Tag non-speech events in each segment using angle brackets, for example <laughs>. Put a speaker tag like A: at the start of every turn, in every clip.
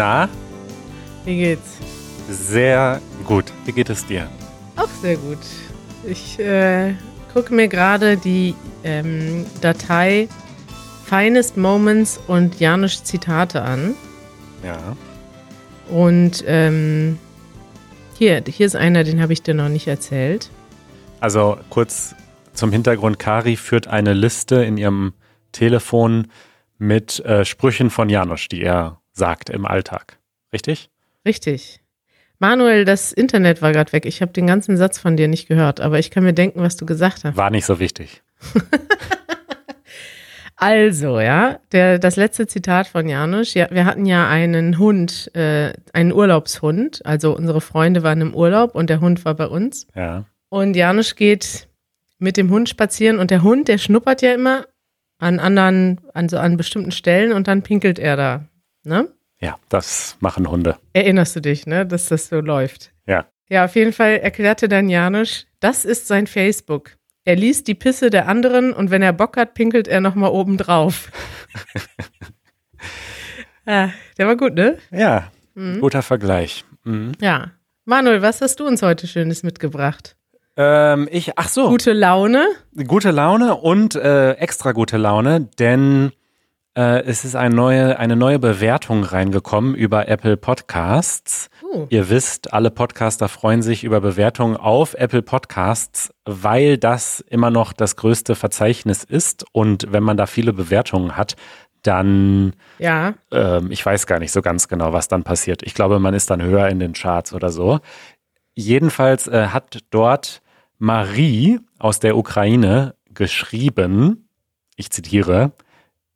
A: Na, wie geht's?
B: sehr gut. Wie geht es dir?
A: Auch sehr gut. Ich äh, gucke mir gerade die ähm, Datei Finest Moments und Janusz Zitate an.
B: Ja.
A: Und ähm, hier, hier ist einer, den habe ich dir noch nicht erzählt.
B: Also kurz zum Hintergrund. Kari führt eine Liste in ihrem Telefon mit äh, Sprüchen von Janusz, die er sagt im Alltag. Richtig?
A: Richtig. Manuel, das Internet war gerade weg. Ich habe den ganzen Satz von dir nicht gehört, aber ich kann mir denken, was du gesagt hast.
B: War nicht so wichtig. <laughs>
A: Also, ja, der, das letzte Zitat von Janusz. Ja, wir hatten ja einen Hund, äh, einen Urlaubshund. Also unsere Freunde waren im Urlaub und der Hund war bei uns.
B: Ja.
A: Und Janusz geht mit dem Hund spazieren und der Hund, der schnuppert ja immer an anderen, an so an bestimmten Stellen und dann pinkelt er da. Ne?
B: Ja, das machen Hunde.
A: Erinnerst du dich, ne, dass das so läuft?
B: Ja.
A: Ja, auf jeden Fall erklärte dann Janusz, das ist sein Facebook. Er liest die Pisse der anderen und wenn er Bock hat, pinkelt er nochmal oben drauf. ja, <laughs> der war gut, ne?
B: Ja, guter Vergleich. Mhm.
A: Ja. Manuel, was hast du uns heute Schönes mitgebracht?
B: Ähm, ich, ach so,
A: Gute Laune?
B: gute Laune und äh, extra gute Laune, denn äh, es ist eine neue, eine neue Bewertung reingekommen über Apple Podcasts.
A: Uh,
B: Ihr wisst, alle Podcaster freuen sich über Bewertungen auf Apple Podcasts, weil das immer noch das größte Verzeichnis ist. Und wenn man da viele Bewertungen hat, dann,
A: ja.
B: ähm, ich weiß gar nicht so ganz genau, was dann passiert. Ich glaube, man ist dann höher in den Charts oder so. Jedenfalls äh, hat dort Marie aus der Ukraine geschrieben, ich zitiere,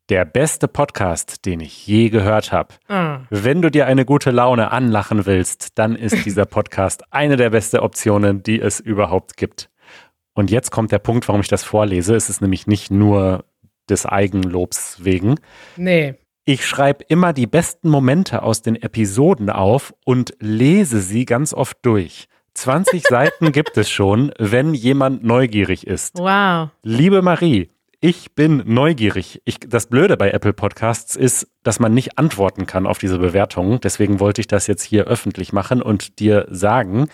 B: der beste Podcast, den ich je gehört habe.
A: Ah.
B: Wenn du dir eine gute Laune anlachen willst, dann ist <laughs> dieser Podcast eine der besten Optionen, die es überhaupt gibt. Und jetzt kommt der Punkt, warum ich das vorlese. Es ist nämlich nicht nur des Eigenlobs wegen.
A: Nee.
B: Ich schreibe immer die besten Momente aus den Episoden auf und lese sie ganz oft durch. 20 <laughs> Seiten gibt es schon, wenn jemand neugierig ist.
A: Wow.
B: Liebe Marie, ich bin neugierig. Ich, das Blöde bei Apple Podcasts ist, dass man nicht antworten kann auf diese Bewertungen. Deswegen wollte ich das jetzt hier öffentlich machen und dir sagen,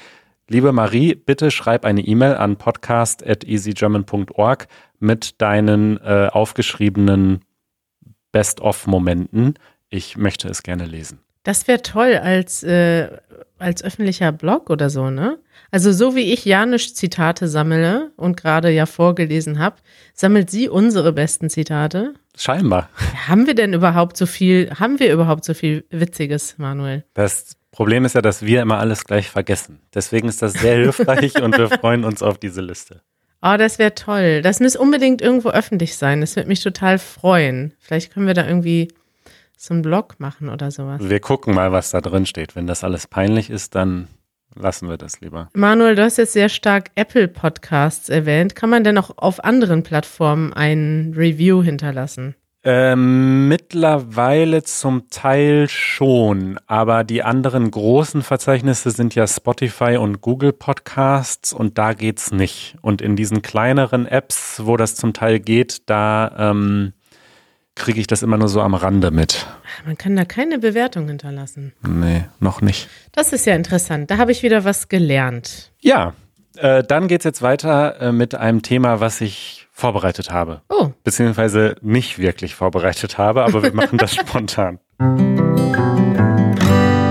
B: liebe Marie, bitte schreib eine E-Mail an podcast.easygerman.org mit deinen äh, aufgeschriebenen Best-of-Momenten. Ich möchte es gerne lesen.
A: Das wäre toll als, äh, als öffentlicher Blog oder so, ne? Also so wie ich Janusz Zitate sammle und gerade ja vorgelesen habe, sammelt sie unsere besten Zitate.
B: Scheinbar.
A: Haben wir denn überhaupt so viel, haben wir überhaupt so viel Witziges, Manuel?
B: Das Problem ist ja, dass wir immer alles gleich vergessen. Deswegen ist das sehr hilfreich und wir freuen uns auf diese Liste.
A: Oh, das wäre toll. Das muss unbedingt irgendwo öffentlich sein. Das würde mich total freuen. Vielleicht können wir da irgendwie so einen Blog machen oder sowas.
B: Wir gucken mal, was da drin steht. Wenn das alles peinlich ist, dann lassen wir das lieber.
A: Manuel, du hast jetzt sehr stark Apple Podcasts erwähnt. Kann man denn auch auf anderen Plattformen ein Review hinterlassen?
B: Ähm, mittlerweile zum Teil schon, aber die anderen großen Verzeichnisse sind ja Spotify und Google Podcasts und da geht's nicht. Und in diesen kleineren Apps, wo das zum Teil geht, da ähm, kriege ich das immer nur so am Rande mit.
A: Man kann da keine Bewertung hinterlassen.
B: Nee, noch nicht.
A: Das ist ja interessant. Da habe ich wieder was gelernt.
B: Ja, äh, dann geht's jetzt weiter äh, mit einem Thema, was ich vorbereitet habe.
A: Oh,
B: Beziehungsweise nicht wirklich vorbereitet habe, aber wir machen das <laughs> spontan.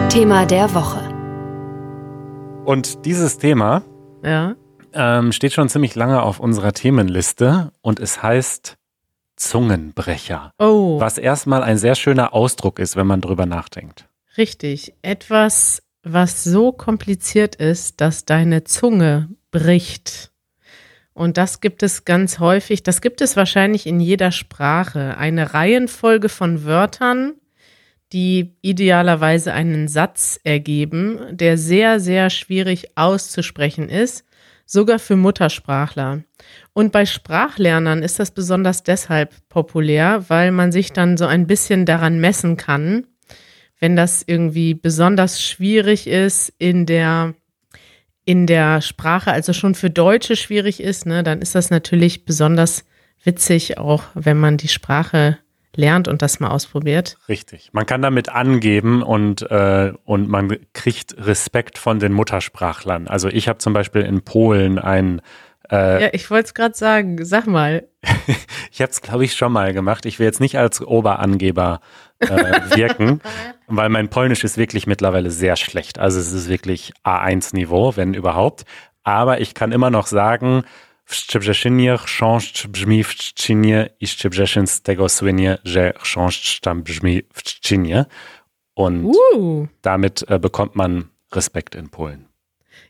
C: Thema der Woche.
B: Und dieses Thema
A: ja.
B: ähm, steht schon ziemlich lange auf unserer Themenliste und es heißt Zungenbrecher.
A: Oh,
B: Was erstmal ein sehr schöner Ausdruck ist, wenn man drüber nachdenkt.
A: richtig. Etwas, was so kompliziert ist, dass deine Zunge bricht. Und das gibt es ganz häufig. Das gibt es wahrscheinlich in jeder Sprache. Eine Reihenfolge von Wörtern, die idealerweise einen Satz ergeben, der sehr, sehr schwierig auszusprechen ist, sogar für Muttersprachler. Und bei Sprachlernern ist das besonders deshalb populär, weil man sich dann so ein bisschen daran messen kann, wenn das irgendwie besonders schwierig ist in der in der Sprache, also schon für Deutsche schwierig ist, ne, dann ist das natürlich besonders witzig, auch wenn man die Sprache lernt und das mal ausprobiert.
B: Richtig. Man kann damit angeben und, äh, und man kriegt Respekt von den Muttersprachlern. Also ich habe zum Beispiel in Polen ein
A: äh, ja, ich wollte es gerade sagen. Sag mal. <laughs>
B: ich habe es, glaube ich, schon mal gemacht. Ich will jetzt nicht als Oberangeber äh, <laughs> wirken, weil mein Polnisch ist wirklich mittlerweile sehr schlecht. Also es ist wirklich A1-Niveau, wenn überhaupt. Aber ich kann immer noch sagen, w Szczebrzeszynie chrząszcz brzmi w Trzcinie i Szczebrzeszyn z tego słynie, że chrząszcz tam brzmi w Trzcinie. Und uh. damit äh, bekommt man Respekt in Polen.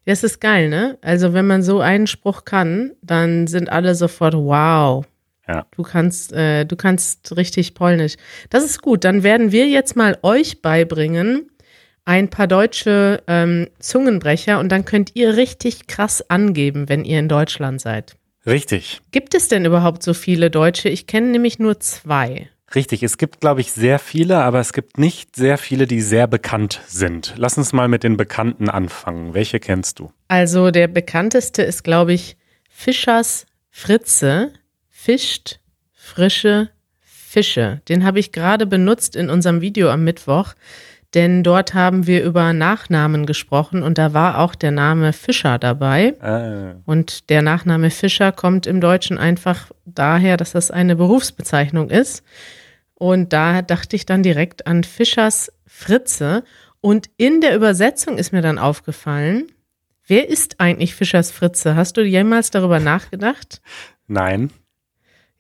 A: Das ist geil, ne? Also wenn man so einen Spruch kann, dann sind alle sofort wow. Ja. Du kannst, äh, du kannst richtig Polnisch. Das ist gut. Dann werden wir jetzt mal euch beibringen ein paar deutsche ähm, Zungenbrecher und dann könnt ihr richtig krass angeben, wenn ihr in Deutschland seid.
B: Richtig.
A: Gibt es denn überhaupt so viele Deutsche? Ich kenne nämlich nur zwei.
B: Richtig, es gibt, glaube ich, sehr viele, aber es gibt nicht sehr viele, die sehr bekannt sind. Lass uns mal mit den Bekannten anfangen. Welche kennst du?
A: Also der bekannteste ist, glaube ich, Fischers Fritze. Fischt frische Fische. Den habe ich gerade benutzt in unserem Video am Mittwoch, denn dort haben wir über Nachnamen gesprochen und da war auch der Name Fischer dabei. Ah. Und der Nachname Fischer kommt im Deutschen einfach daher, dass das eine Berufsbezeichnung ist. Und da dachte ich dann direkt an Fischers Fritze. Und in der Übersetzung ist mir dann aufgefallen, wer ist eigentlich Fischers Fritze? Hast du jemals darüber nachgedacht?
B: Nein.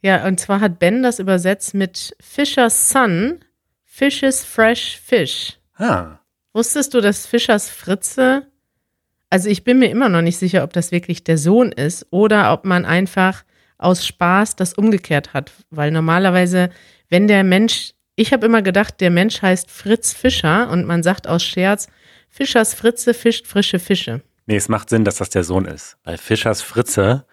A: Ja, und zwar hat Ben das übersetzt mit Fischers Son, Fishes Fresh Fish. Ah. Wusstest du, dass Fischers Fritze, also ich bin mir immer noch nicht sicher, ob das wirklich der Sohn ist oder ob man einfach aus Spaß das umgekehrt hat, weil normalerweise wenn der Mensch, ich habe immer gedacht, der Mensch heißt Fritz Fischer und man sagt aus Scherz, Fischers Fritze fischt frische Fische.
B: Nee, es macht Sinn, dass das der Sohn ist. Weil Fischers Fritze,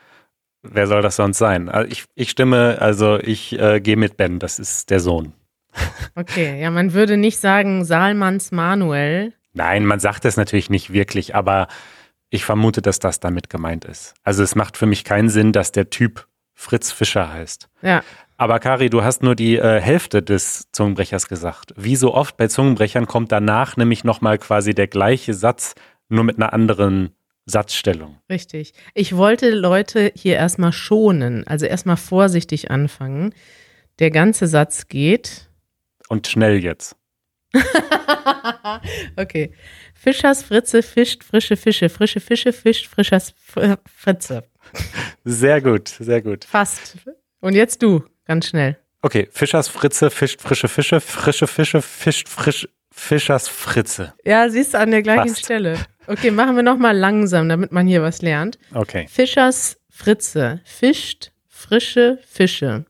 B: wer soll das sonst sein? Also ich, ich stimme, also ich äh, gehe mit Ben, das ist der Sohn.
A: Okay, ja, man würde nicht sagen Salmans Manuel.
B: Nein, man sagt es natürlich nicht wirklich, aber ich vermute, dass das damit gemeint ist. Also es macht für mich keinen Sinn, dass der Typ Fritz Fischer heißt.
A: Ja.
B: Aber Kari, du hast nur die äh, Hälfte des Zungenbrechers gesagt. Wie so oft bei Zungenbrechern kommt danach nämlich nochmal quasi der gleiche Satz, nur mit einer anderen Satzstellung.
A: Richtig. Ich wollte Leute hier erstmal schonen, also erstmal vorsichtig anfangen. Der ganze Satz geht.
B: Und schnell jetzt. <laughs>
A: okay. Fischers Fritze fischt frische Fische. Frische Fische fischt Frischers Fritze.
B: Sehr gut, sehr gut.
A: Fast. Und jetzt du. Ganz schnell.
B: Okay, Fischers Fritze fischt frische Fische, frische Fische fischt frisch, Fischers Fritze.
A: Ja, siehst du an der gleichen Fast. Stelle. Okay, machen wir nochmal langsam, damit man hier was lernt.
B: Okay.
A: Fischers Fritze fischt frische Fische.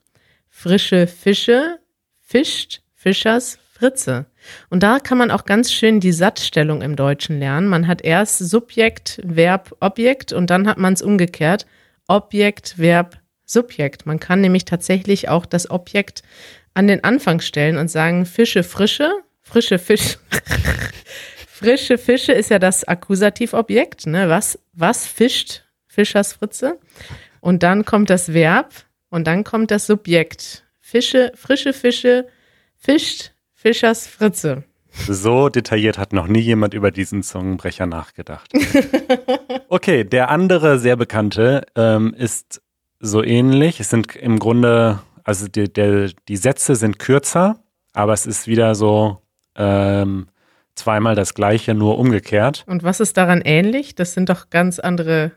A: Frische Fische fischt Fischers Fritze. Und da kann man auch ganz schön die Satzstellung im Deutschen lernen. Man hat erst Subjekt, Verb, Objekt und dann hat man es umgekehrt. Objekt, Verb, Subjekt. Man kann nämlich tatsächlich auch das Objekt an den Anfang stellen und sagen, Fische frische, frische Fisch. <laughs> frische Fische ist ja das Akkusativobjekt, ne? Was, was fischt Fischers Fritze? Und dann kommt das Verb und dann kommt das Subjekt. Fische, frische Fische, fischt Fischers Fritze.
B: So detailliert hat noch nie jemand über diesen Zungenbrecher nachgedacht. <laughs> Okay, der andere sehr bekannte ähm, ist so ähnlich. Es sind im Grunde, also die, der, die Sätze sind kürzer, aber es ist wieder so ähm, zweimal das gleiche, nur umgekehrt.
A: Und was ist daran ähnlich? Das sind doch ganz andere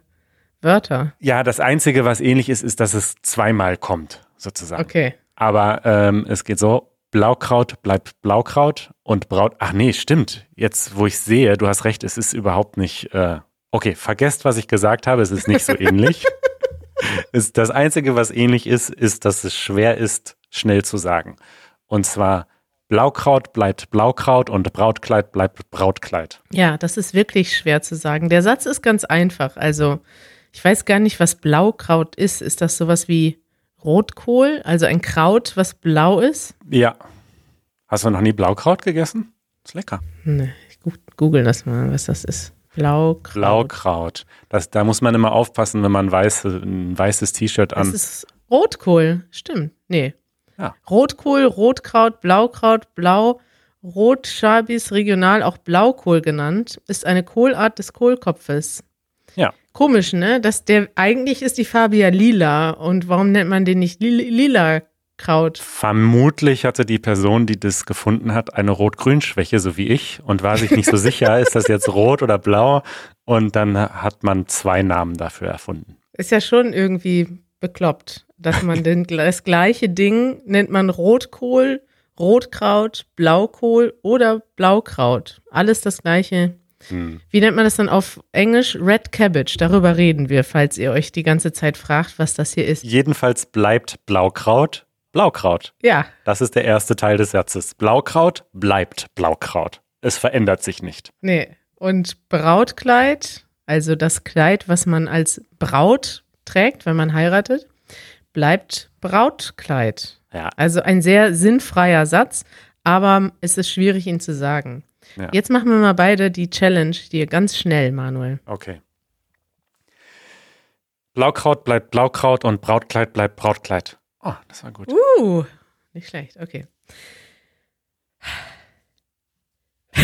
A: Wörter.
B: Ja, das Einzige, was ähnlich ist, ist, dass es zweimal kommt, sozusagen.
A: Okay.
B: Aber ähm, es geht so, Blaukraut bleibt Blaukraut und Braut. Ach nee, stimmt. Jetzt, wo ich sehe, du hast recht, es ist überhaupt nicht. Äh, okay, vergesst, was ich gesagt habe, es ist nicht so ähnlich. <laughs> ist das Einzige, was ähnlich ist, ist, dass es schwer ist, schnell zu sagen. Und zwar Blaukraut bleibt Blaukraut und Brautkleid bleibt Brautkleid.
A: Ja, das ist wirklich schwer zu sagen. Der Satz ist ganz einfach. Also, ich weiß gar nicht, was Blaukraut ist. Ist das sowas wie Rotkohl? Also ein Kraut, was blau ist?
B: Ja. Hast du noch nie Blaukraut gegessen? Ist lecker.
A: Nee, ich google das mal, was das ist. Blaukraut.
B: Blaukraut. Das, da muss man immer aufpassen, wenn man weiß, ein weißes T-Shirt an.
A: Das ist Rotkohl, stimmt. Nee.
B: Ja.
A: Rotkohl, Rotkraut, Blaukraut, Blau, Rotschabis regional auch Blaukohl genannt, ist eine Kohlart des Kohlkopfes. Komisch, ne? Dass der eigentlich ist die Farbe ja lila. Und warum nennt man den nicht li lila Kraut?
B: Vermutlich hatte die Person, die das gefunden hat, eine Rot-Grün-Schwäche, so wie ich, und war sich nicht so sicher, ist das jetzt rot oder blau? Und dann hat man zwei Namen dafür erfunden.
A: Ist ja schon irgendwie bekloppt, dass man den, das gleiche Ding nennt man Rotkohl, Rotkraut, Blaukohl oder Blaukraut. Alles das gleiche.
B: Hm.
A: Wie nennt man das dann auf Englisch? Red Cabbage. Darüber reden wir, falls ihr euch die ganze Zeit fragt, was das hier ist.
B: Jedenfalls bleibt Blaukraut Blaukraut.
A: Ja,
B: Das ist der erste Teil des Satzes. Blaukraut bleibt Blaukraut. Es verändert sich nicht.
A: nee. Und Brautkleid, also das Kleid, was man als Braut trägt, wenn man heiratet, bleibt Brautkleid.
B: Ja.
A: Also ein sehr sinnfreier Satz, aber es ist schwierig, ihn zu sagen.
B: Ja.
A: Jetzt machen wir mal beide die Challenge, die ganz schnell, Manuel.
B: Okay. Blaukraut bleibt Blaukraut und Brautkleid bleibt Brautkleid. Oh, das war gut.
A: Uh, nicht schlecht, okay. <laughs>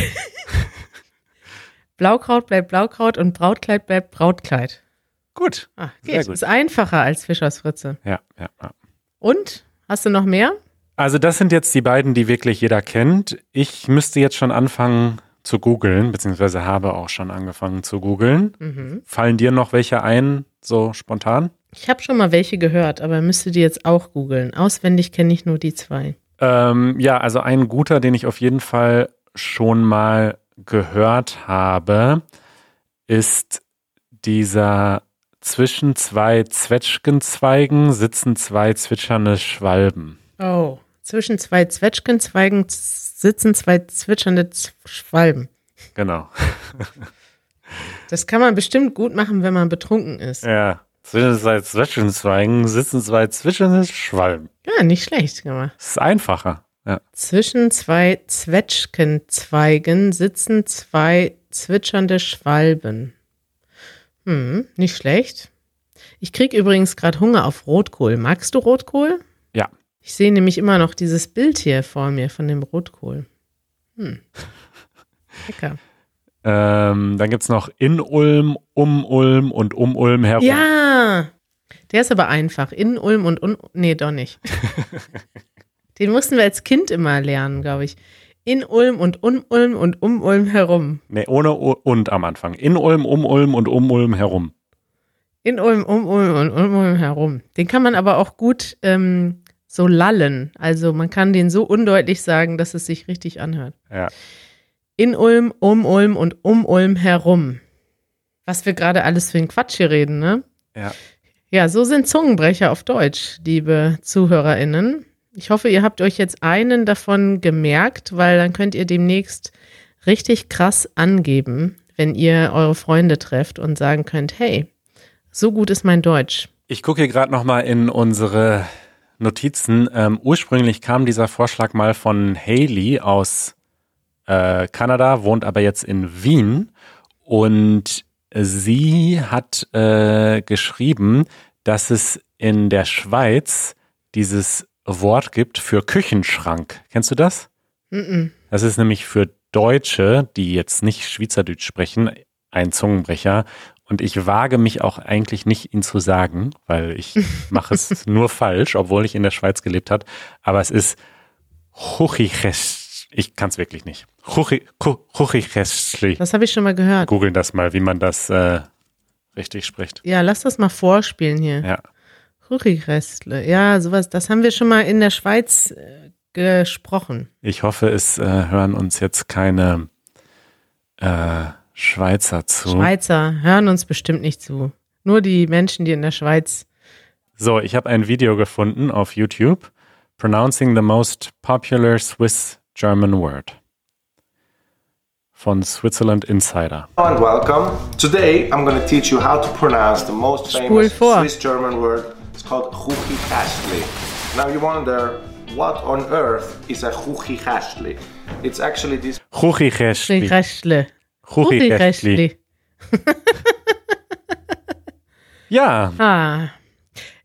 A: Blaukraut bleibt Blaukraut und Brautkleid bleibt Brautkleid.
B: Gut.
A: Ah,
B: Sehr
A: geht.
B: gut.
A: Ist einfacher als Fischers Fritze.
B: Ja, ja, ja.
A: Und? Hast du noch mehr?
B: Also das sind jetzt die beiden, die wirklich jeder kennt. Ich müsste jetzt schon anfangen zu googeln, beziehungsweise habe auch schon angefangen zu googeln.
A: Mhm.
B: Fallen dir noch welche ein, so spontan?
A: Ich habe schon mal welche gehört, aber müsste die jetzt auch googeln. Auswendig kenne ich nur die zwei.
B: Ähm, ja, also ein guter, den ich auf jeden Fall schon mal gehört habe, ist dieser zwischen zwei Zwetschgenzweigen sitzen zwei zwitschernde Schwalben.
A: Oh, zwischen zwei Zwetschgenzweigen sitzen zwei zwitschernde Schwalben.
B: Genau. <laughs>
A: Das kann man bestimmt gut machen, wenn man betrunken ist.
B: Ja. Zwischen zwei Zwetschgenzweigen sitzen zwei zwitschernde Schwalben.
A: Ja, nicht schlecht gemacht.
B: Das ist einfacher. Ja.
A: Zwischen zwei Zwetschgenzweigen sitzen zwei zwitschernde Schwalben. Hm, nicht schlecht. Ich krieg übrigens gerade Hunger auf Rotkohl. Magst du Rotkohl? Ich sehe nämlich immer noch dieses Bild hier vor mir von dem Rotkohl. Hm. Lecker.
B: Ähm, dann gibt es noch in Ulm, um Ulm und um Ulm herum.
A: Ja, der ist aber einfach. In Ulm und un nee, doch nicht. <laughs> Den mussten wir als Kind immer lernen, glaube ich. In Ulm und um Ulm und um Ulm herum.
B: Nee, ohne U und am Anfang. In Ulm, um Ulm und um Ulm herum.
A: In Ulm, um Ulm und um Ulm herum. Den kann man aber auch gut ähm, so lallen. Also man kann den so undeutlich sagen, dass es sich richtig anhört.
B: Ja.
A: In Ulm, um Ulm und um Ulm herum. Was wir gerade alles für einen Quatsch hier reden, ne?
B: Ja.
A: Ja, so sind Zungenbrecher auf Deutsch, liebe ZuhörerInnen. Ich hoffe, ihr habt euch jetzt einen davon gemerkt, weil dann könnt ihr demnächst richtig krass angeben, wenn ihr eure Freunde trefft und sagen könnt, hey, so gut ist mein Deutsch.
B: Ich gucke hier gerade nochmal in unsere Notizen. Ähm, ursprünglich kam dieser Vorschlag mal von Haley aus äh, Kanada, wohnt aber jetzt in Wien. Und sie hat äh, geschrieben, dass es in der Schweiz dieses Wort gibt für Küchenschrank. Kennst du das?
A: Mm-mm.
B: Das ist nämlich für Deutsche, die jetzt nicht Schweizerdeutsch sprechen, ein Zungenbrecher. Und ich wage mich auch eigentlich nicht, ihn zu sagen, weil ich <laughs> mache es nur falsch, obwohl ich in der Schweiz gelebt habe. Aber es ist Chuchiches. Ich kann es wirklich nicht. Chuchichesli.
A: Das habe ich schon mal gehört.
B: Googeln das mal, wie man das äh, richtig spricht.
A: Ja, lass das mal vorspielen hier.
B: Ja.
A: Rüchigrestle. Ja, sowas, das haben wir schon mal in der Schweiz äh, gesprochen.
B: Ich hoffe, es äh, hören uns jetzt keine äh, Schweizer zu.
A: Schweizer hören uns bestimmt nicht zu. Nur die Menschen, die in der Schweiz.
B: So, ich habe ein Video gefunden auf YouTube. Pronouncing the most popular Swiss German word. Von Switzerland Insider.
C: Hello and welcome. Today I'm going to teach you how to pronounce the most famous. Swiss German word. It's called Chuchikastli. Now you wonder what on earth is a Chuchikastli? It's actually this
B: Chuchichesli. Chuchichesli. <laughs> Ja,
A: Ah.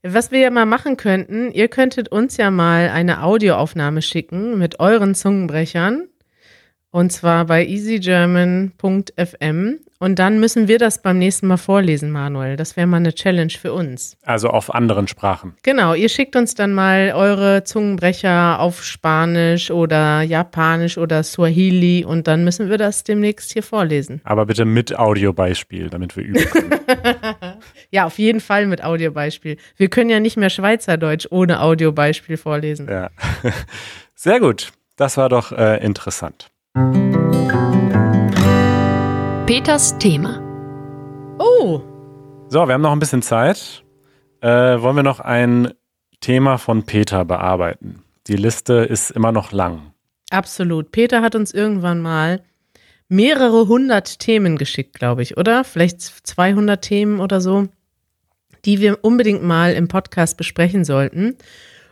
A: Was wir ja mal machen könnten, ihr könntet uns ja mal eine Audioaufnahme schicken mit euren Zungenbrechern. Und zwar bei easygerman.fm. Und dann müssen wir das beim nächsten Mal vorlesen, Manuel. Das wäre mal eine Challenge für uns.
B: Also auf anderen Sprachen.
A: Genau, ihr schickt uns dann mal eure Zungenbrecher auf Spanisch oder Japanisch oder Swahili und dann müssen wir das demnächst hier vorlesen.
B: Aber bitte mit Audiobeispiel, damit wir üben können. <laughs>
A: ja, auf jeden Fall mit Audiobeispiel. Wir können ja nicht mehr Schweizerdeutsch ohne Audiobeispiel vorlesen.
B: Ja. <laughs> Sehr gut. Das war doch äh, interessant.
D: Peters Thema.
A: Oh,
B: So, wir haben noch ein bisschen Zeit. Äh, wollen wir noch ein Thema von Peter bearbeiten? Die Liste ist immer noch lang.
A: absolut. Peter hat uns irgendwann mal mehrere hundert Themen geschickt, glaube ich, oder? Vielleicht 200 Themen oder so, die wir unbedingt mal im Podcast besprechen sollten.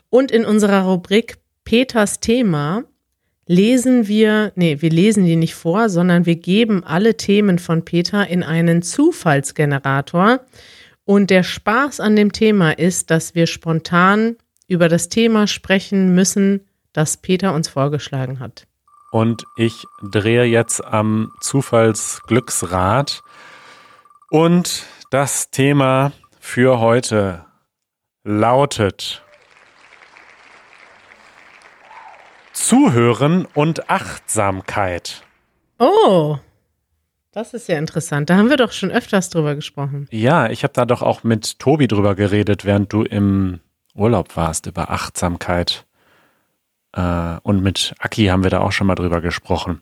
A: Und in unserer Rubrik Peters Thema lesen wir, nee, wir lesen die nicht vor, sondern wir geben alle Themen von Peter in einen Zufallsgenerator. Und der Spaß an dem Thema ist, dass wir spontan über das Thema sprechen müssen, das Peter uns vorgeschlagen hat.
B: Und ich drehe jetzt am Zufallsglücksrad. Und das Thema für heute lautet Zuhören und Achtsamkeit.
A: Oh, das ist ja interessant. Da haben wir doch schon öfters drüber gesprochen.
B: Ja, ich habe da doch auch mit Tobi drüber geredet, während du im Urlaub warst, über Achtsamkeit. Äh, und mit Aki haben wir da auch schon mal drüber gesprochen.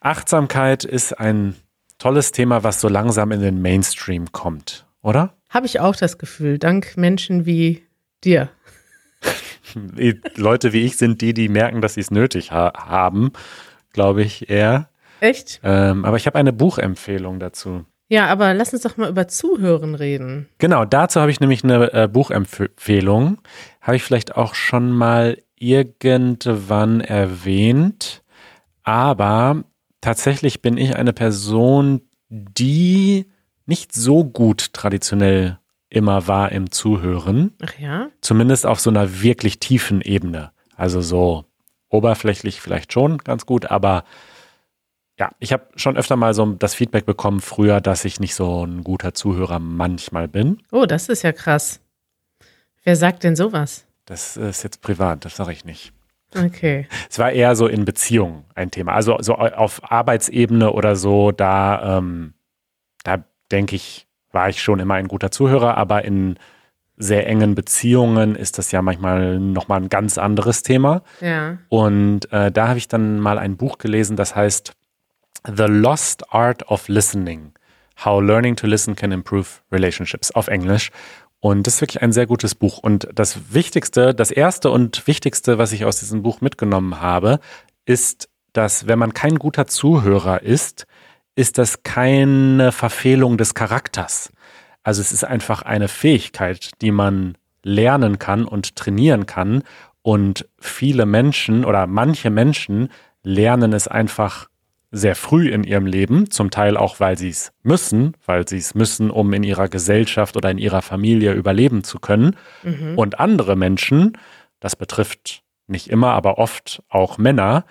B: Achtsamkeit ist ein tolles Thema, was so langsam in den Mainstream kommt, oder?
A: Habe ich auch das Gefühl, dank Menschen wie dir. <laughs> <laughs>
B: Leute wie ich sind die, die merken, dass sie es nötig ha haben, glaube ich eher.
A: Echt?
B: Ähm, aber ich habe eine Buchempfehlung dazu.
A: Ja, aber lass uns doch mal über Zuhören reden.
B: Genau, dazu habe ich nämlich eine äh, Buchempfehlung. Habe ich vielleicht auch schon mal irgendwann erwähnt. Aber tatsächlich bin ich eine Person, die nicht so gut traditionell immer war im Zuhören.
A: Ach ja?
B: Zumindest auf so einer wirklich tiefen Ebene. Also so oberflächlich vielleicht schon ganz gut, aber ja, ich habe schon öfter mal so das Feedback bekommen früher, dass ich nicht so ein guter Zuhörer manchmal bin.
A: Oh, das ist ja krass. Wer sagt denn sowas?
B: Das ist jetzt privat, das sage ich nicht.
A: Okay.
B: Es war eher so in Beziehungen ein Thema. Also so auf Arbeitsebene oder so, da, ähm, da denke ich, war ich schon immer ein guter Zuhörer, aber in sehr engen Beziehungen ist das ja manchmal nochmal ein ganz anderes Thema.
A: Ja.
B: Und äh, da habe ich dann mal ein Buch gelesen, das heißt The Lost Art of Listening. How Learning to Listen Can Improve Relationships auf Englisch. Und das ist wirklich ein sehr gutes Buch. Und das Wichtigste, das erste und Wichtigste, was ich aus diesem Buch mitgenommen habe, ist, dass wenn man kein guter Zuhörer ist, ist das keine Verfehlung des Charakters. Also es ist einfach eine Fähigkeit, die man lernen kann und trainieren kann. Und viele Menschen oder manche Menschen lernen es einfach sehr früh in ihrem Leben, zum Teil auch, weil sie es müssen, weil sie es müssen, um in ihrer Gesellschaft oder in ihrer Familie überleben zu können.
A: Mhm.
B: Und andere Menschen, das betrifft nicht immer, aber oft auch Männer,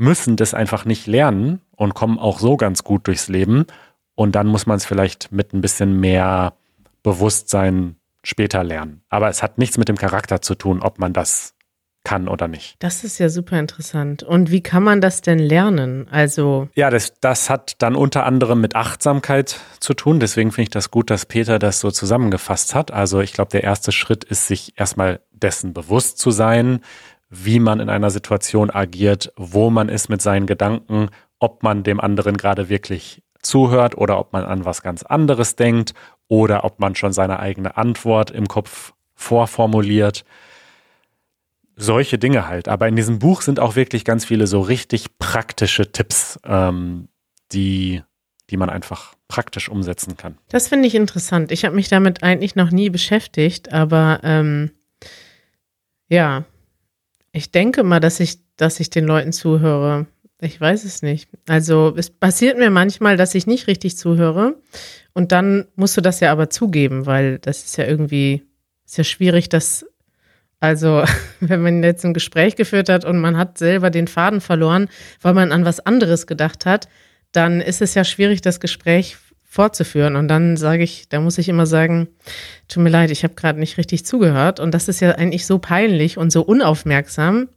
B: müssen das einfach nicht lernen und kommen auch so ganz gut durchs Leben. Und dann muss man es vielleicht mit ein bisschen mehr Bewusstsein später lernen. Aber es hat nichts mit dem Charakter zu tun, ob man das kann oder nicht.
A: Das ist ja super interessant. Und wie kann man das denn lernen? Also,
B: Ja, das, das hat dann unter anderem mit Achtsamkeit zu tun. Deswegen finde ich das gut, dass Peter das so zusammengefasst hat. Also ich glaube, der erste Schritt ist, sich erstmal dessen bewusst zu sein, wie man in einer Situation agiert, wo man ist mit seinen Gedanken, ob man dem anderen gerade wirklich zuhört oder ob man an was ganz anderes denkt oder ob man schon seine eigene Antwort im Kopf vorformuliert. Solche Dinge halt. Aber in diesem Buch sind auch wirklich ganz viele so richtig praktische Tipps, ähm, die, die man einfach praktisch umsetzen kann.
A: das finde ich interessant. Ich habe mich damit eigentlich noch nie beschäftigt, aber ähm, ja, ich denke mal, dass ich, dass ich den Leuten zuhöre. Ich weiß es nicht. Also es passiert mir manchmal, dass ich nicht richtig zuhöre und dann musst du das ja aber zugeben, weil das ist ja irgendwie Ist ja schwierig, das, also <laughs> wenn man jetzt ein Gespräch geführt hat und man hat selber den Faden verloren, weil man an was anderes gedacht hat, dann ist es ja schwierig, das Gespräch fortzuführen. Und dann sage ich, da muss ich immer sagen, tut mir leid, ich habe gerade nicht richtig zugehört. Und das ist ja eigentlich so peinlich und so unaufmerksam,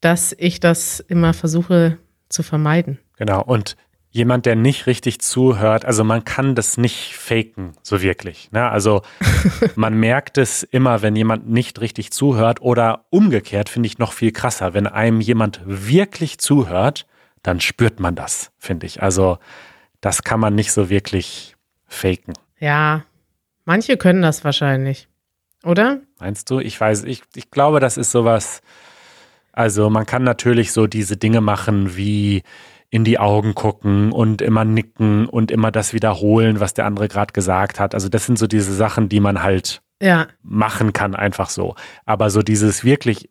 A: dass ich das immer versuche zu vermeiden.
B: Genau. Und jemand, der nicht richtig zuhört, also man kann das nicht faken, so wirklich. Ne? Also <laughs> man merkt es immer, wenn jemand nicht richtig zuhört oder umgekehrt finde ich noch viel krasser, wenn einem jemand wirklich zuhört, dann spürt man das, finde ich. Also das kann man nicht so wirklich faken.
A: Ja, manche können das wahrscheinlich, oder?
B: Meinst du? Ich weiß, ich, ich glaube, das ist sowas. Also man kann natürlich so diese Dinge machen wie in die Augen gucken und immer nicken und immer das wiederholen, was der andere gerade gesagt hat. Also das sind so diese Sachen, die man halt
A: ja.
B: machen kann, einfach so. Aber so dieses wirklich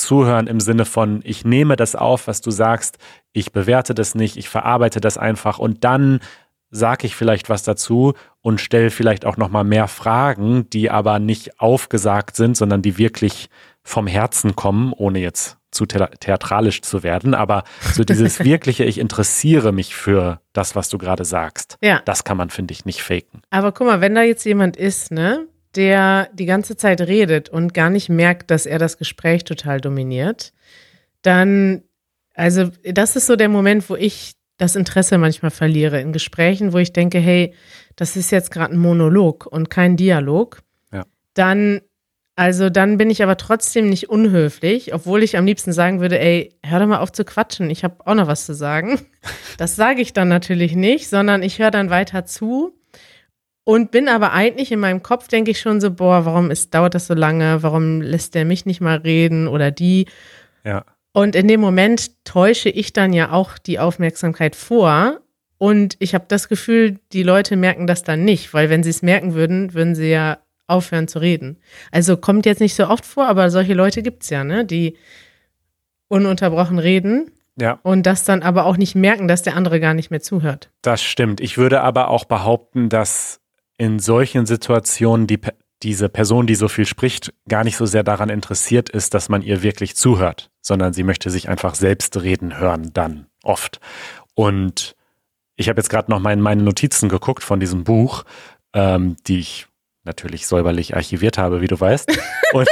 B: Zuhören im Sinne von, ich nehme das auf, was du sagst, ich bewerte das nicht, ich verarbeite das einfach und dann sage ich vielleicht was dazu und stelle vielleicht auch noch mal mehr Fragen, die aber nicht aufgesagt sind, sondern die wirklich vom Herzen kommen, ohne jetzt zu theatralisch zu werden, aber so dieses <laughs> wirkliche, ich interessiere mich für das, was du gerade sagst.
A: Ja.
B: Das kann man, finde ich, nicht faken.
A: Aber guck mal, wenn da jetzt jemand ist, ne, der die ganze Zeit redet und gar nicht merkt, dass er das Gespräch total dominiert, dann, also das ist so der Moment, wo ich das Interesse manchmal verliere in Gesprächen, wo ich denke, hey, das ist jetzt gerade ein Monolog und kein Dialog.
B: Ja.
A: Dann also dann bin ich aber trotzdem nicht unhöflich, obwohl ich am liebsten sagen würde, ey, hör doch mal auf zu quatschen, ich habe auch noch was zu sagen. <laughs> Das sage ich dann natürlich nicht, sondern ich höre dann weiter zu und bin aber eigentlich in meinem Kopf, denke ich schon so, boah, warum ist, dauert das so lange, warum lässt der mich nicht mal reden oder die.
B: Ja.
A: Und in dem Moment täusche ich dann ja auch die Aufmerksamkeit vor. Und ich habe das Gefühl, die Leute merken das dann nicht, weil wenn sie es merken würden, würden sie ja aufhören zu reden. Also kommt jetzt nicht so oft vor, aber solche Leute gibt es ja, ne, die ununterbrochen reden.
B: Ja.
A: Und das dann aber auch nicht merken, dass der andere gar nicht mehr zuhört.
B: Das stimmt. Ich würde aber auch behaupten, dass in solchen Situationen die, diese Person, die so viel spricht, gar nicht so sehr daran interessiert ist, dass man ihr wirklich zuhört, sondern sie möchte sich einfach selbst reden hören, dann oft. Und ich habe jetzt gerade noch mal in meine Notizen geguckt von diesem Buch, ähm, die ich natürlich säuberlich archiviert habe, wie du weißt. <laughs> Und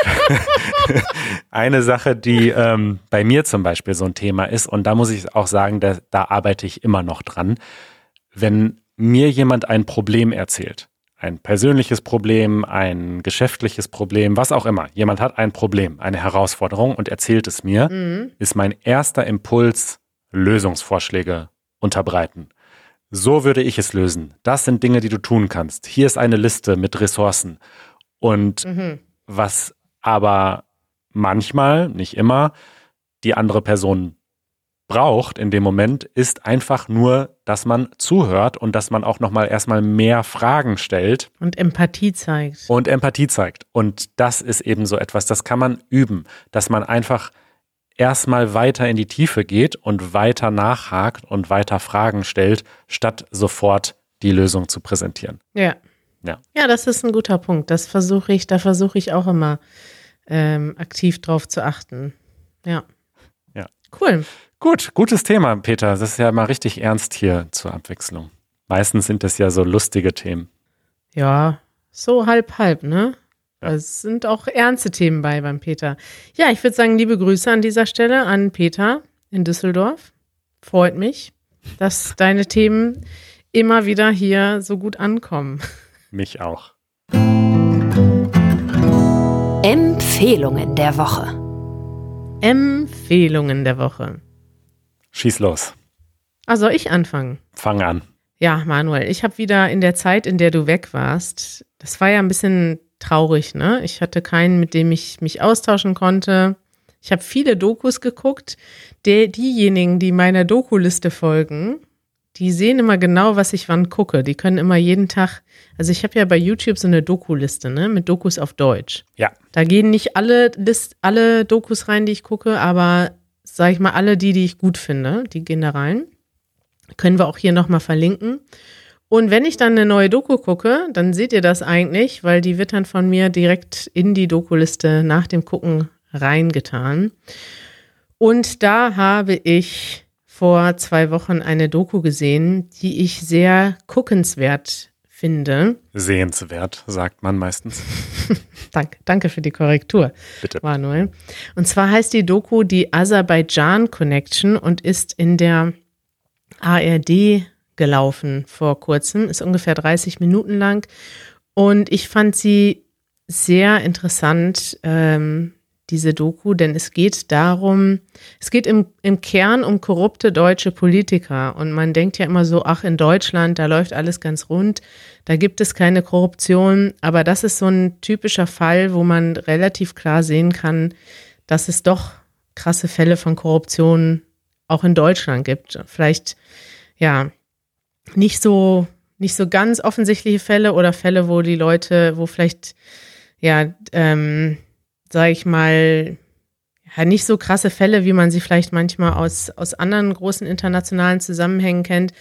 B: <laughs> eine Sache, die ähm, bei mir zum Beispiel so ein Thema ist, und da muss ich auch sagen, da, da arbeite ich immer noch dran, wenn mir jemand ein Problem erzählt, ein persönliches Problem, ein geschäftliches Problem, was auch immer. Jemand hat ein Problem, eine Herausforderung und erzählt es mir,
A: Mhm.
B: ist mein erster Impuls, Lösungsvorschläge unterbreiten. So würde ich es lösen. Das sind Dinge, die du tun kannst. Hier ist eine Liste mit Ressourcen. Und
A: Mhm.
B: was aber manchmal, nicht immer, die andere Person braucht in dem Moment, ist einfach nur, dass man zuhört und dass man auch nochmal erstmal mehr Fragen stellt
A: Und Empathie zeigt.
B: und Empathie zeigt. Und das ist eben so etwas, das kann man üben, dass man einfach erstmal weiter in die Tiefe geht und weiter nachhakt und weiter Fragen stellt, statt sofort die Lösung zu präsentieren.
A: Ja.
B: Ja.
A: Ja, das ist ein guter Punkt. Das versuche ich, da versuche ich auch immer ähm, aktiv drauf zu achten. Ja.
B: Ja.
A: Cool.
B: Gut, gutes Thema, Peter. Das ist ja mal richtig ernst hier zur Abwechslung. Meistens sind das ja so lustige Themen.
A: Ja, so halb halb, ne?
B: Ja.
A: Es sind auch ernste Themen bei beim Peter. Ja, ich würde sagen, liebe Grüße an dieser Stelle an Peter in Düsseldorf. Freut mich, dass <laughs> deine Themen immer wieder hier so gut ankommen.
B: Mich auch.
D: Empfehlungen der Woche.
A: Empfehlungen der Woche.
B: Schieß los.
A: Ah, soll ich anfangen?
B: Fang an.
A: Ja, Manuel, ich habe wieder in der Zeit, in der du weg warst, das war ja ein bisschen traurig, ne? Ich hatte keinen, mit dem ich mich austauschen konnte. Ich habe viele Dokus geguckt. Der, diejenigen, die meiner Doku-Liste folgen, die sehen immer genau, was ich wann gucke. Die können immer jeden Tag, also ich habe ja bei YouTube so eine Doku-Liste, ne, mit Dokus auf Deutsch.
B: Ja.
A: Da gehen nicht alle, List, alle Dokus rein, die ich gucke, aber sag ich mal, alle die, die ich gut finde, die gehen da rein. Können wir auch hier nochmal verlinken. Und wenn ich dann eine neue Doku gucke, dann seht ihr das eigentlich, weil die wird dann von mir direkt in die Doku-Liste nach dem Gucken reingetan. Und da habe ich vor zwei Wochen eine Doku gesehen, die ich sehr guckenswert finde.
B: Sehenswert, sagt man meistens. <laughs>
A: danke, danke für die Korrektur,
B: Bitte.
A: Manuel. Und zwar heißt die Doku die Aserbaidschan Connection und ist in der ARD gelaufen vor kurzem, ist ungefähr 30 Minuten lang. Und ich fand sie sehr interessant, ähm, diese Doku, denn es geht darum, es geht im, im Kern um korrupte deutsche Politiker. Und man denkt ja immer so, ach, in Deutschland, da läuft alles ganz rund, da gibt es keine Korruption. Aber das ist so ein typischer Fall, wo man relativ klar sehen kann, dass es doch krasse Fälle von Korruption auch in Deutschland gibt. Vielleicht, ja, nicht so, nicht so ganz offensichtliche Fälle oder Fälle, wo die Leute, wo vielleicht, ja, ähm, sag ich mal, ja, nicht so krasse Fälle, wie man sie vielleicht manchmal aus, aus anderen großen internationalen Zusammenhängen kennt.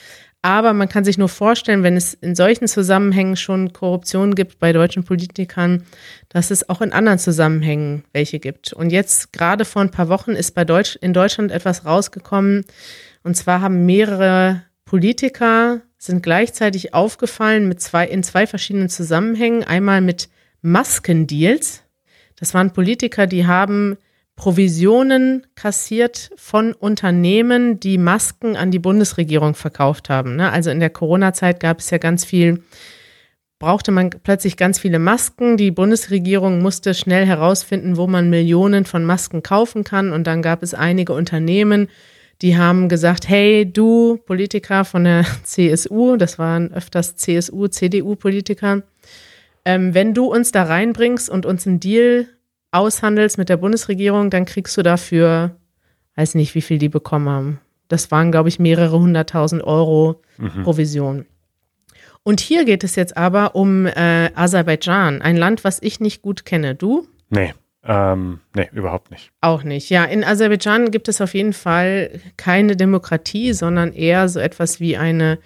A: Aber man kann sich nur vorstellen, wenn es in solchen Zusammenhängen schon Korruption gibt bei deutschen Politikern, dass es auch in anderen Zusammenhängen welche gibt. Und jetzt gerade vor ein paar Wochen ist bei Deutsch, in Deutschland etwas rausgekommen. Und zwar haben mehrere Politiker sind gleichzeitig aufgefallen mit zwei, in zwei verschiedenen Zusammenhängen. Einmal mit Maskendeals. Das waren Politiker, die haben Provisionen kassiert von Unternehmen, die Masken an die Bundesregierung verkauft haben. Ne? Also in der Corona-Zeit gab es ja ganz viel, brauchte man plötzlich ganz viele Masken. Die Bundesregierung musste schnell herausfinden, wo man Millionen von Masken kaufen kann. Und dann gab es einige Unternehmen, die haben gesagt, hey, du Politiker von der <laughs> CSU, das waren öfters CSU, CDU-Politiker, ähm, wenn du uns da reinbringst und uns einen Deal aushandelst mit der Bundesregierung, dann kriegst du dafür, weiß nicht, wie viel die bekommen haben. Das waren, glaube ich, mehrere hunderttausend Euro mhm. Provision. Und hier geht es jetzt aber um äh, Aserbaidschan, ein Land, was ich nicht gut kenne. Du?
B: Nee. Ähm, nee, überhaupt nicht.
A: Auch nicht. Ja, in Aserbaidschan gibt es auf jeden Fall keine Demokratie, sondern eher so etwas wie eine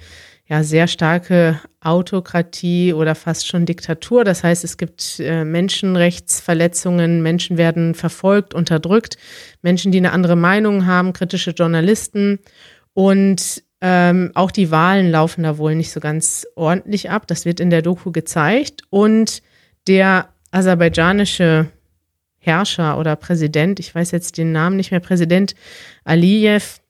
A: ja, sehr starke Autokratie oder fast schon Diktatur. Das heißt, es gibt äh, Menschenrechtsverletzungen, Menschen werden verfolgt, unterdrückt, Menschen, die eine andere Meinung haben, kritische Journalisten. Und ähm, auch die Wahlen laufen da wohl nicht so ganz ordentlich ab. Das wird in der Doku gezeigt. Und der aserbaidschanische Herrscher oder Präsident, ich weiß jetzt den Namen nicht mehr, Präsident Aliyev,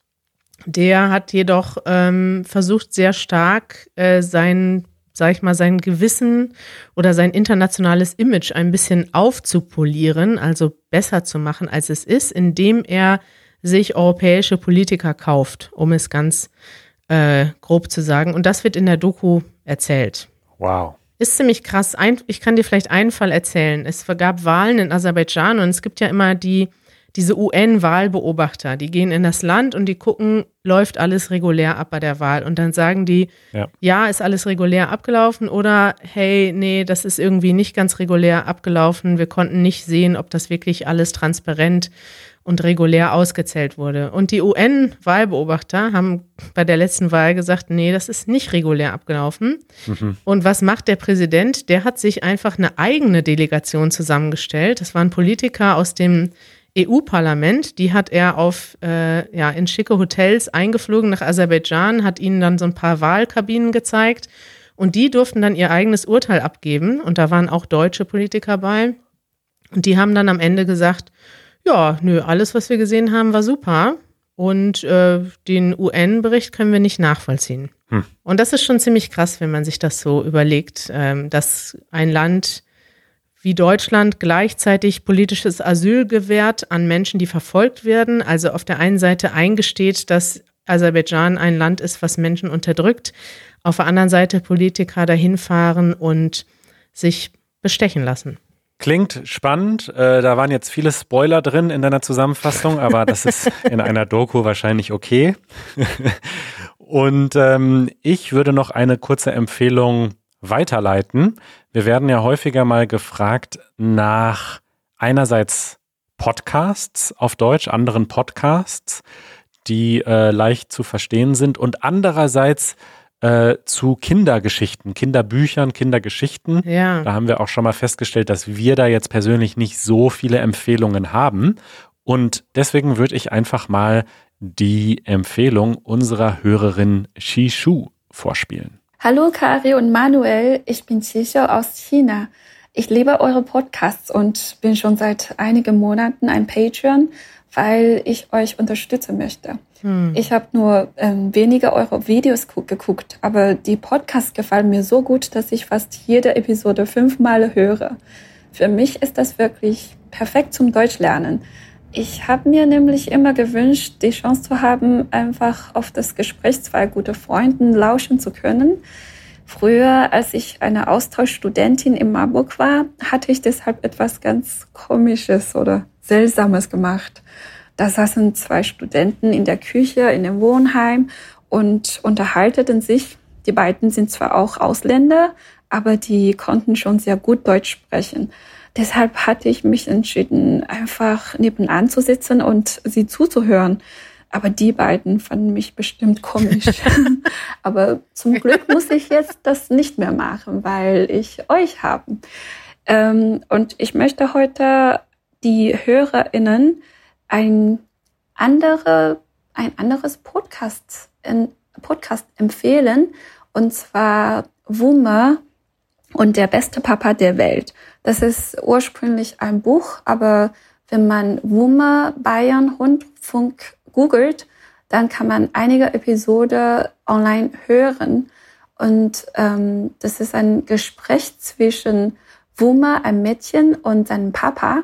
A: der hat jedoch ähm, versucht, sehr stark äh, sein, sag ich mal, sein Gewissen oder sein internationales Image ein bisschen aufzupolieren, also besser zu machen, als es ist, indem er sich europäische Politiker kauft, um es ganz äh, grob zu sagen. Und das wird in der Doku erzählt.
B: Wow.
A: Ist ziemlich krass. Ein, ich kann dir vielleicht einen Fall erzählen. Es gab Wahlen in Aserbaidschan und es gibt ja immer die, diese UN-Wahlbeobachter, die gehen in das Land und die gucken, läuft alles regulär ab bei der Wahl. Und dann sagen die, ja. ja, ist alles regulär abgelaufen oder hey, nee, das ist irgendwie nicht ganz regulär abgelaufen. Wir konnten nicht sehen, ob das wirklich alles transparent und regulär ausgezählt wurde. Und die UN-Wahlbeobachter haben bei der letzten Wahl gesagt, nee, das ist nicht regulär abgelaufen. Mhm. Und was macht der Präsident? Der hat sich einfach eine eigene Delegation zusammengestellt. Das waren Politiker aus dem EU-Parlament, die hat er auf äh, ja, in schicke Hotels eingeflogen nach Aserbaidschan, hat ihnen dann so ein paar Wahlkabinen gezeigt und die durften dann ihr eigenes Urteil abgeben und da waren auch deutsche Politiker bei und die haben dann am Ende gesagt, ja, nö, alles, was wir gesehen haben, war super. Und äh, den UN-Bericht können wir nicht nachvollziehen. Hm. Und das ist schon ziemlich krass, wenn man sich das so überlegt, ähm, dass ein Land wie Deutschland gleichzeitig politisches Asyl gewährt an Menschen, die verfolgt werden. Also auf der einen Seite eingesteht, dass Aserbaidschan ein Land ist, was Menschen unterdrückt. Auf der anderen Seite Politiker dahin fahren und sich bestechen lassen.
B: Klingt spannend. Äh, da waren jetzt viele Spoiler drin in deiner Zusammenfassung, aber das ist in einer Doku wahrscheinlich okay. <laughs> Und ähm, ich würde noch eine kurze Empfehlung weiterleiten. Wir werden ja häufiger mal gefragt nach einerseits Podcasts auf Deutsch, anderen Podcasts, die äh, leicht zu verstehen sind und andererseits äh, zu Kindergeschichten, Kinderbüchern, Kindergeschichten.
A: Ja.
B: Da haben wir auch schon mal festgestellt, dass wir da jetzt persönlich nicht so viele Empfehlungen haben. Und deswegen würde ich einfach mal die Empfehlung unserer Hörerin Shishu vorspielen.
E: Hallo Kari und Manuel, ich bin Shishu aus China. Ich liebe eure Podcasts und bin schon seit einigen Monaten ein Patreon, weil ich euch unterstützen möchte. Hm. Ich habe nur ähm, wenige eure Videos geguckt, aber die Podcasts gefallen mir so gut, dass ich fast jede Episode fünfmal höre. Für mich ist das wirklich perfekt zum Deutschlernen. Ich habe mir nämlich immer gewünscht, die Chance zu haben, einfach auf das Gespräch zwei gute Freunden lauschen zu können. Früher, als ich eine Austauschstudentin in Marburg war, hatte ich deshalb etwas ganz Komisches oder Seltsames gemacht. Da saßen zwei Studenten in der Küche in dem Wohnheim und unterhalteten sich. Die beiden sind zwar auch Ausländer, aber die konnten schon sehr gut Deutsch sprechen. Deshalb hatte ich mich entschieden, einfach nebenan zu sitzen und sie zuzuhören. Aber die beiden fanden mich bestimmt komisch. <laughs> Aber zum Glück muss ich jetzt das nicht mehr machen, weil ich euch habe. Ähm, und ich möchte heute die HörerInnen ein andere, ein anderes Podcast, ein Podcast empfehlen. Und zwar Wumme und der beste Papa der Welt. Das ist ursprünglich ein Buch, aber wenn man Wumme Bayern Rundfunk googelt, dann kann man einige Episode online hören. Und ähm, das ist ein Gespräch zwischen Wuma, ein Mädchen, und seinem Papa.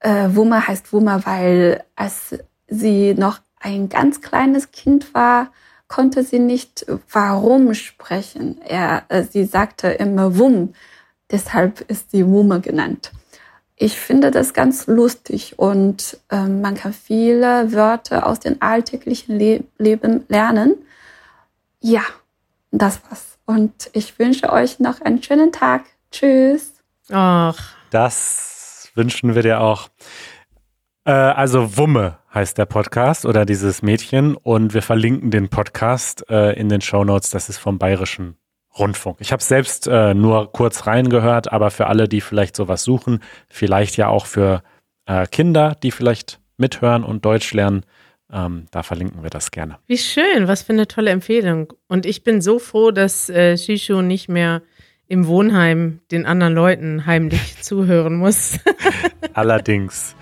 E: Äh, Wuma heißt Wuma, weil als sie noch ein ganz kleines Kind war, konnte sie nicht warum sprechen. Er, äh, sie sagte immer Wum, deshalb ist sie Wuma genannt. Ich finde das ganz lustig und äh, man kann viele Wörter aus dem alltäglichen Le Leben lernen. Ja, das war's. Und ich wünsche euch noch einen schönen Tag. Tschüss.
B: Ach. Das wünschen wir dir auch. Äh, also Wumme heißt der Podcast oder dieses Mädchen und wir verlinken den Podcast äh, in den Show Notes. Das ist vom Bayerischen Rundfunk. Ich habe selbst äh, nur kurz reingehört, aber für alle, die vielleicht sowas suchen, vielleicht ja auch für äh, Kinder, die vielleicht mithören und Deutsch lernen, ähm, da verlinken wir das gerne.
A: Wie schön, was für eine tolle Empfehlung. Und ich bin so froh, dass äh, Shishu nicht mehr im Wohnheim den anderen Leuten heimlich <laughs> zuhören muss. <laughs>
B: Allerdings.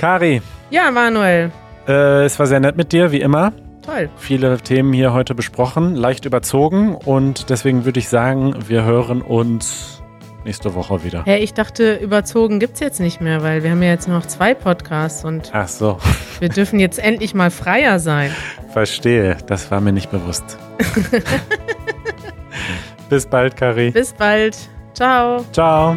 B: Kari.
A: Ja, Manuel.
B: Äh, es war sehr nett mit dir, wie immer.
A: Toll.
B: Viele Themen hier heute besprochen, leicht überzogen und deswegen würde ich sagen, wir hören uns nächste Woche wieder.
A: Hey, ich dachte, überzogen gibt es jetzt nicht mehr, weil wir haben ja jetzt nur noch zwei Podcasts und
B: Ach so.
A: wir dürfen jetzt <laughs> endlich mal freier sein.
B: Verstehe, das war mir nicht bewusst. <laughs> Bis bald, Kari.
A: Bis bald. Ciao.
B: Ciao.